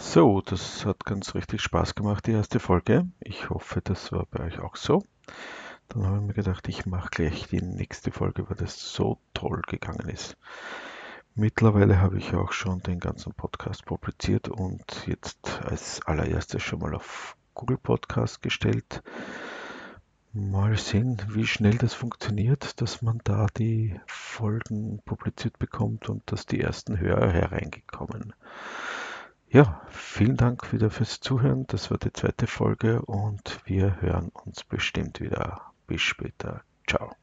So, das hat ganz richtig Spaß gemacht, die erste Folge. Ich hoffe, das war bei euch auch so. Dann habe ich mir gedacht, ich mache gleich die nächste Folge, weil das so toll gegangen ist. Mittlerweile habe ich auch schon den ganzen Podcast publiziert und jetzt als allererstes schon mal auf Google Podcast gestellt. Mal sehen, wie schnell das funktioniert, dass man da die Folgen publiziert bekommt und dass die ersten Hörer hereingekommen. Ja, vielen Dank wieder fürs Zuhören. Das war die zweite Folge und wir hören uns bestimmt wieder. Bis später. Ciao.